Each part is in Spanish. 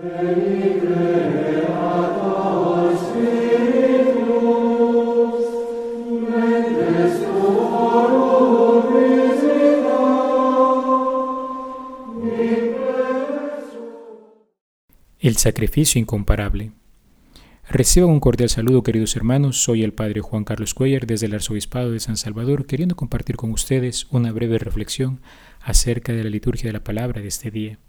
El sacrificio incomparable. Reciban un cordial saludo, queridos hermanos. Soy el Padre Juan Carlos Cuellar desde el Arzobispado de San Salvador, queriendo compartir con ustedes una breve reflexión acerca de la liturgia de la palabra de este día.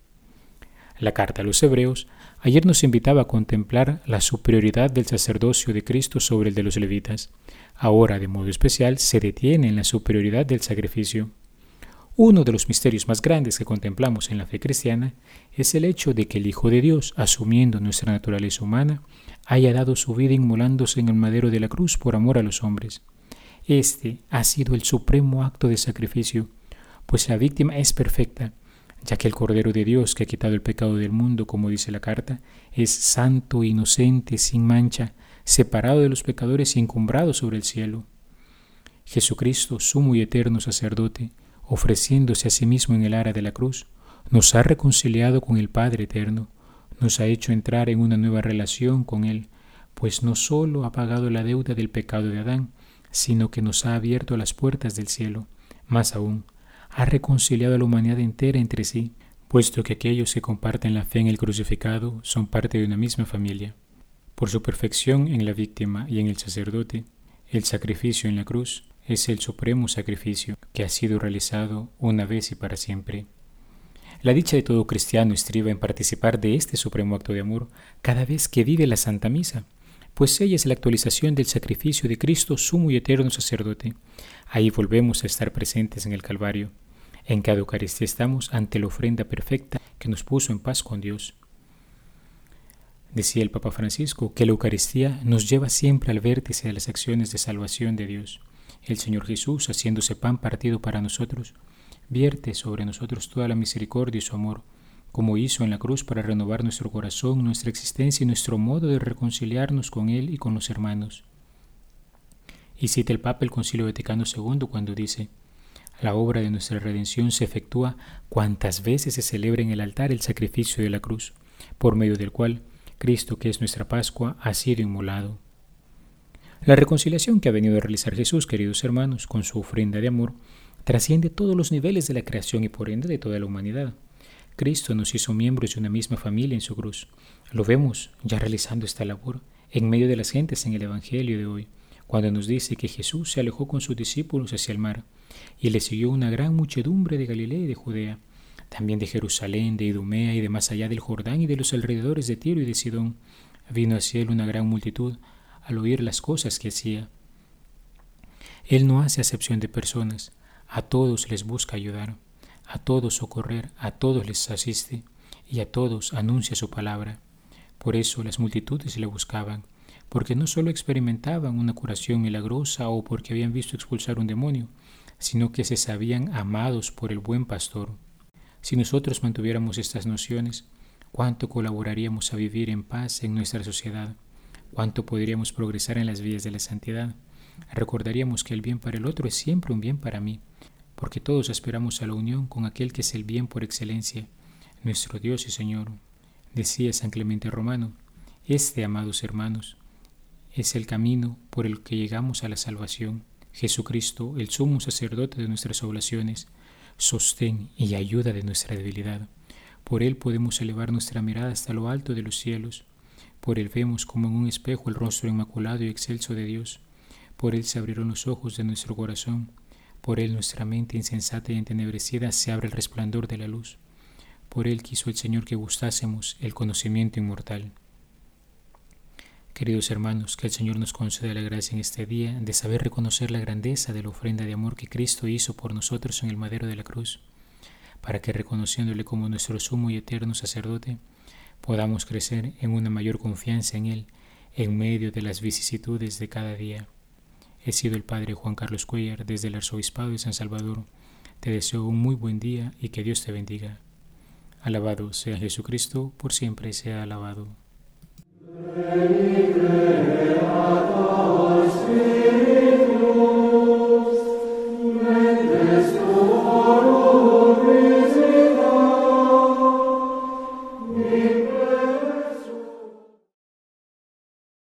La carta a los Hebreos ayer nos invitaba a contemplar la superioridad del sacerdocio de Cristo sobre el de los levitas. Ahora, de modo especial, se detiene en la superioridad del sacrificio. Uno de los misterios más grandes que contemplamos en la fe cristiana es el hecho de que el Hijo de Dios, asumiendo nuestra naturaleza humana, haya dado su vida inmolándose en el madero de la cruz por amor a los hombres. Este ha sido el supremo acto de sacrificio, pues la víctima es perfecta, ya que el Cordero de Dios que ha quitado el pecado del mundo, como dice la carta, es santo, inocente, sin mancha, separado de los pecadores y encumbrado sobre el cielo. Jesucristo, sumo y eterno sacerdote, ofreciéndose a sí mismo en el ara de la cruz, nos ha reconciliado con el Padre eterno, nos ha hecho entrar en una nueva relación con Él, pues no sólo ha pagado la deuda del pecado de Adán, sino que nos ha abierto las puertas del cielo. Más aún, ha reconciliado a la humanidad entera entre sí, puesto que aquellos que comparten la fe en el crucificado son parte de una misma familia. Por su perfección en la víctima y en el sacerdote, el sacrificio en la cruz es el supremo sacrificio que ha sido realizado una vez y para siempre. La dicha de todo cristiano estriba en participar de este supremo acto de amor cada vez que vive la Santa Misa, pues ella es la actualización del sacrificio de Cristo, sumo y eterno sacerdote. Ahí volvemos a estar presentes en el Calvario. En cada Eucaristía estamos ante la ofrenda perfecta que nos puso en paz con Dios. Decía el Papa Francisco que la Eucaristía nos lleva siempre al vértice de las acciones de salvación de Dios. El Señor Jesús, haciéndose pan partido para nosotros, vierte sobre nosotros toda la misericordia y su amor, como hizo en la cruz para renovar nuestro corazón, nuestra existencia y nuestro modo de reconciliarnos con Él y con los hermanos. Y cita el Papa el Concilio Vaticano II cuando dice, la obra de nuestra redención se efectúa cuantas veces se celebra en el altar el sacrificio de la cruz, por medio del cual Cristo, que es nuestra Pascua, ha sido inmolado. La reconciliación que ha venido a realizar Jesús, queridos hermanos, con su ofrenda de amor, trasciende todos los niveles de la creación y por ende de toda la humanidad. Cristo nos hizo miembros de una misma familia en su cruz. Lo vemos ya realizando esta labor en medio de las gentes en el Evangelio de hoy, cuando nos dice que Jesús se alejó con sus discípulos hacia el mar y le siguió una gran muchedumbre de Galilea y de Judea, también de Jerusalén, de Idumea y de más allá del Jordán y de los alrededores de Tiro y de Sidón. Vino hacia él una gran multitud al oír las cosas que hacía. Él no hace acepción de personas, a todos les busca ayudar, a todos socorrer, a todos les asiste y a todos anuncia su palabra. Por eso las multitudes le buscaban, porque no solo experimentaban una curación milagrosa o porque habían visto expulsar un demonio, sino que se sabían amados por el buen pastor. Si nosotros mantuviéramos estas nociones, ¿cuánto colaboraríamos a vivir en paz en nuestra sociedad? cuánto podríamos progresar en las vías de la santidad. Recordaríamos que el bien para el otro es siempre un bien para mí, porque todos aspiramos a la unión con aquel que es el bien por excelencia, nuestro Dios y Señor. Decía San Clemente Romano, este, amados hermanos, es el camino por el que llegamos a la salvación. Jesucristo, el sumo sacerdote de nuestras oblaciones, sostén y ayuda de nuestra debilidad. Por Él podemos elevar nuestra mirada hasta lo alto de los cielos por él vemos como en un espejo el rostro inmaculado y excelso de Dios. Por él se abrieron los ojos de nuestro corazón. Por él nuestra mente insensata y entenebrecida se abre el resplandor de la luz. Por él quiso el Señor que gustásemos el conocimiento inmortal. Queridos hermanos, que el Señor nos conceda la gracia en este día de saber reconocer la grandeza de la ofrenda de amor que Cristo hizo por nosotros en el madero de la cruz, para que reconociéndole como nuestro sumo y eterno sacerdote, podamos crecer en una mayor confianza en Él en medio de las vicisitudes de cada día. He sido el Padre Juan Carlos Cuellar desde el Arzobispado de San Salvador. Te deseo un muy buen día y que Dios te bendiga. Alabado sea Jesucristo, por siempre sea alabado. Eni creata